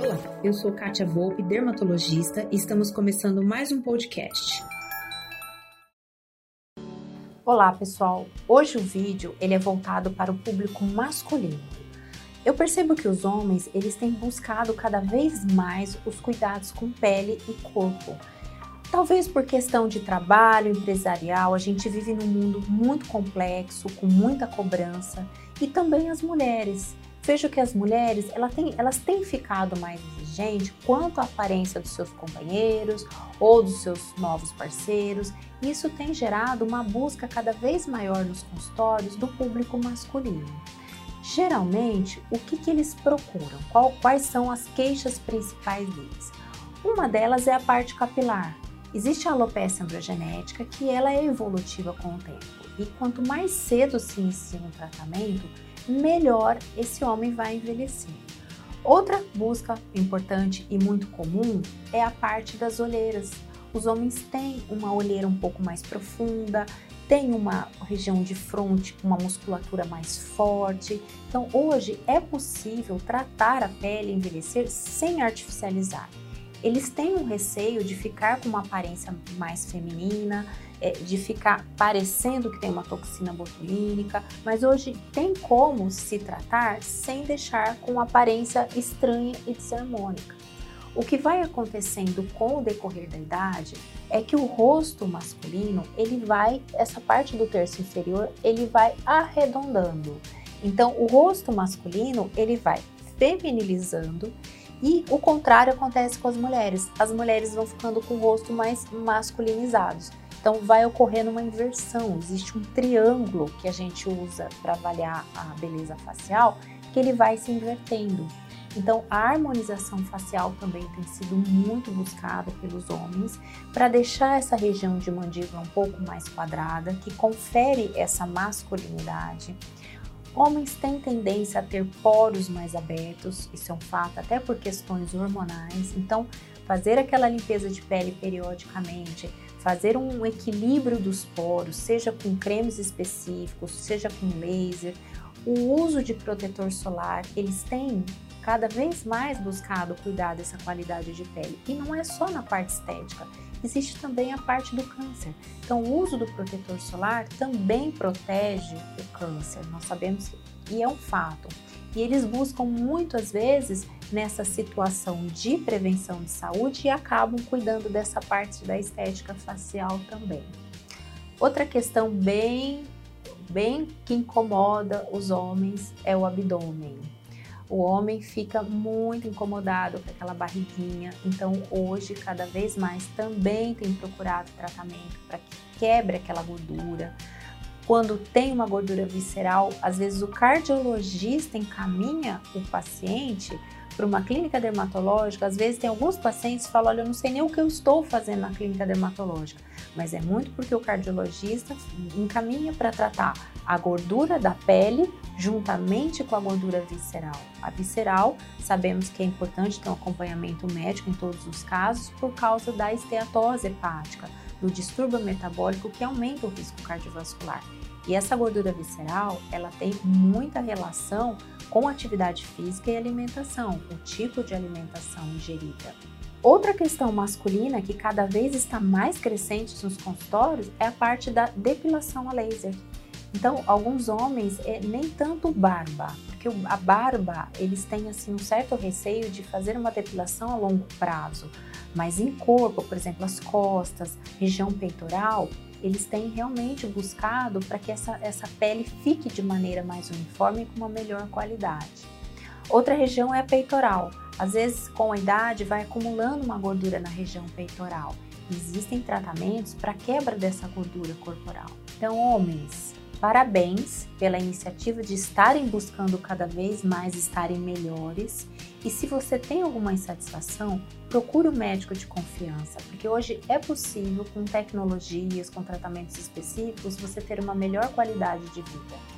Olá, eu sou Kátia Volpe, dermatologista, e estamos começando mais um podcast. Olá pessoal, hoje o vídeo ele é voltado para o público masculino. Eu percebo que os homens eles têm buscado cada vez mais os cuidados com pele e corpo. Talvez por questão de trabalho empresarial, a gente vive num mundo muito complexo, com muita cobrança, e também as mulheres. Vejo que as mulheres elas têm, elas têm ficado mais exigentes quanto à aparência dos seus companheiros ou dos seus novos parceiros isso tem gerado uma busca cada vez maior nos consultórios do público masculino. Geralmente, o que, que eles procuram? Qual, quais são as queixas principais deles? Uma delas é a parte capilar. Existe a alopecia androgenética que ela é evolutiva com o tempo e quanto mais cedo se inicia um tratamento, melhor esse homem vai envelhecer. Outra busca importante e muito comum é a parte das olheiras. Os homens têm uma olheira um pouco mais profunda, têm uma região de fronte com uma musculatura mais forte. Então, hoje é possível tratar a pele envelhecer sem artificializar. Eles têm um receio de ficar com uma aparência mais feminina, é, de ficar parecendo que tem uma toxina botulínica, mas hoje tem como se tratar sem deixar com aparência estranha e desarmônica. O que vai acontecendo com o decorrer da idade é que o rosto masculino, ele vai, essa parte do terço inferior, ele vai arredondando. Então, o rosto masculino, ele vai feminilizando e o contrário acontece com as mulheres. As mulheres vão ficando com o rosto mais masculinizados. Então vai ocorrendo uma inversão. Existe um triângulo que a gente usa para avaliar a beleza facial, que ele vai se invertendo. Então, a harmonização facial também tem sido muito buscada pelos homens para deixar essa região de mandíbula um pouco mais quadrada, que confere essa masculinidade. Homens têm tendência a ter poros mais abertos, isso é um fato, até por questões hormonais. Então, fazer aquela limpeza de pele periodicamente, fazer um equilíbrio dos poros, seja com cremes específicos, seja com laser, o uso de protetor solar, eles têm cada vez mais buscado cuidar dessa qualidade de pele. E não é só na parte estética, existe também a parte do câncer. Então, o uso do protetor solar também protege o câncer, nós sabemos e é um fato. E eles buscam muitas vezes nessa situação de prevenção de saúde e acabam cuidando dessa parte da estética facial também. Outra questão bem, bem que incomoda os homens é o abdômen o homem fica muito incomodado com aquela barriguinha. Então, hoje, cada vez mais, também tem procurado tratamento para que quebre aquela gordura. Quando tem uma gordura visceral, às vezes o cardiologista encaminha o paciente para uma clínica dermatológica, às vezes tem alguns pacientes que falam: Olha, eu não sei nem o que eu estou fazendo na clínica dermatológica, mas é muito porque o cardiologista encaminha para tratar a gordura da pele juntamente com a gordura visceral. A visceral, sabemos que é importante ter um acompanhamento médico em todos os casos por causa da esteatose hepática, do distúrbio metabólico que aumenta o risco cardiovascular. E essa gordura visceral, ela tem muita relação com atividade física e alimentação, o tipo de alimentação ingerida. Outra questão masculina que cada vez está mais crescente nos consultórios é a parte da depilação a laser. Então, alguns homens é nem tanto barba, porque a barba eles têm assim um certo receio de fazer uma depilação a longo prazo, mas em corpo, por exemplo, as costas, região peitoral, eles têm realmente buscado para que essa, essa pele fique de maneira mais uniforme e com uma melhor qualidade. Outra região é a peitoral. Às vezes, com a idade, vai acumulando uma gordura na região peitoral. Existem tratamentos para quebra dessa gordura corporal. Então, homens, Parabéns pela iniciativa de estarem buscando cada vez mais estarem melhores. E se você tem alguma insatisfação, procure um médico de confiança, porque hoje é possível, com tecnologias, com tratamentos específicos, você ter uma melhor qualidade de vida.